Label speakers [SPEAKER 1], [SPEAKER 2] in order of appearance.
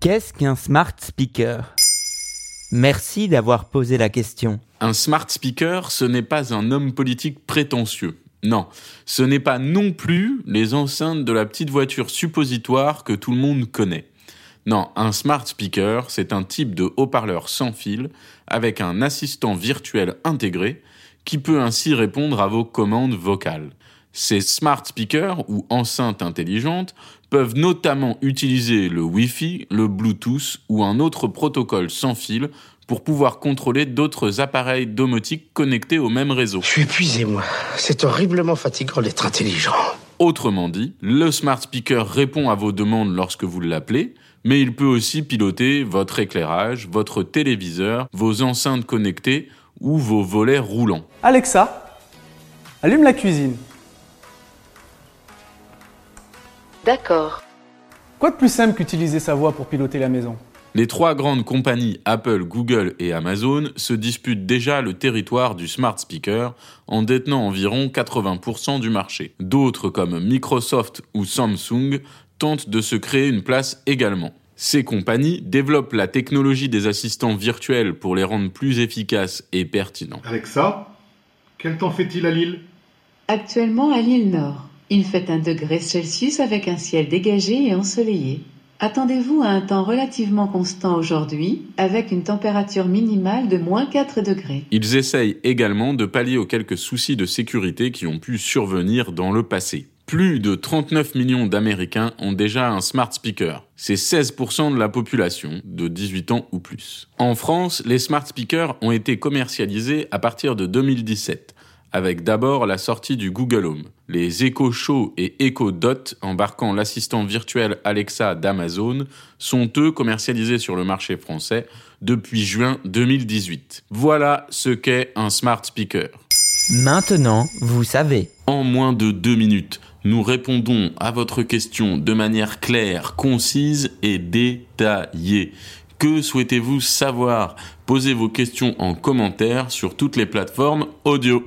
[SPEAKER 1] Qu'est-ce qu'un smart speaker? Merci d'avoir posé la question.
[SPEAKER 2] Un smart speaker, ce n'est pas un homme politique prétentieux. Non, ce n'est pas non plus les enceintes de la petite voiture suppositoire que tout le monde connaît. Non, un smart speaker, c'est un type de haut-parleur sans fil avec un assistant virtuel intégré qui peut ainsi répondre à vos commandes vocales. Ces smart speakers ou enceintes intelligentes peuvent notamment utiliser le Wi-Fi, le Bluetooth ou un autre protocole sans fil pour pouvoir contrôler d'autres appareils domotiques connectés au même réseau.
[SPEAKER 3] Je suis épuisé, moi. C'est horriblement fatigant d'être intelligent.
[SPEAKER 2] Autrement dit, le smart speaker répond à vos demandes lorsque vous l'appelez, mais il peut aussi piloter votre éclairage, votre téléviseur, vos enceintes connectées ou vos volets roulants.
[SPEAKER 4] Alexa, allume la cuisine.
[SPEAKER 5] D'accord.
[SPEAKER 4] Quoi de plus simple qu'utiliser sa voix pour piloter la maison?
[SPEAKER 2] Les trois grandes compagnies Apple, Google et Amazon se disputent déjà le territoire du smart speaker en détenant environ 80% du marché. D'autres comme Microsoft ou Samsung tentent de se créer une place également. Ces compagnies développent la technologie des assistants virtuels pour les rendre plus efficaces et pertinents.
[SPEAKER 6] Alexa, quel temps fait-il à Lille?
[SPEAKER 5] Actuellement à l'île Nord. Il fait un degré Celsius avec un ciel dégagé et ensoleillé. Attendez-vous à un temps relativement constant aujourd'hui, avec une température minimale de moins 4 degrés.
[SPEAKER 2] Ils essayent également de pallier aux quelques soucis de sécurité qui ont pu survenir dans le passé. Plus de 39 millions d'Américains ont déjà un smart speaker. C'est 16% de la population de 18 ans ou plus. En France, les smart speakers ont été commercialisés à partir de 2017 avec d'abord la sortie du Google Home. Les Echo Show et Echo Dot, embarquant l'assistant virtuel Alexa d'Amazon, sont eux commercialisés sur le marché français depuis juin 2018. Voilà ce qu'est un smart speaker.
[SPEAKER 1] Maintenant, vous savez.
[SPEAKER 2] En moins de deux minutes, nous répondons à votre question de manière claire, concise et détaillée. Que souhaitez-vous savoir? Posez vos questions en commentaire sur toutes les plateformes audio.